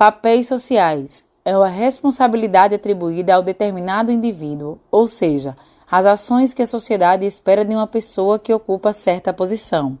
Papéis sociais é a responsabilidade atribuída ao determinado indivíduo, ou seja, as ações que a sociedade espera de uma pessoa que ocupa certa posição.